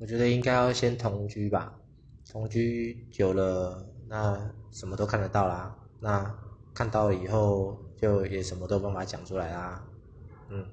我觉得应该要先同居吧，同居久了，那什么都看得到啦。那看到以后就也什么都办法讲出来啦。嗯。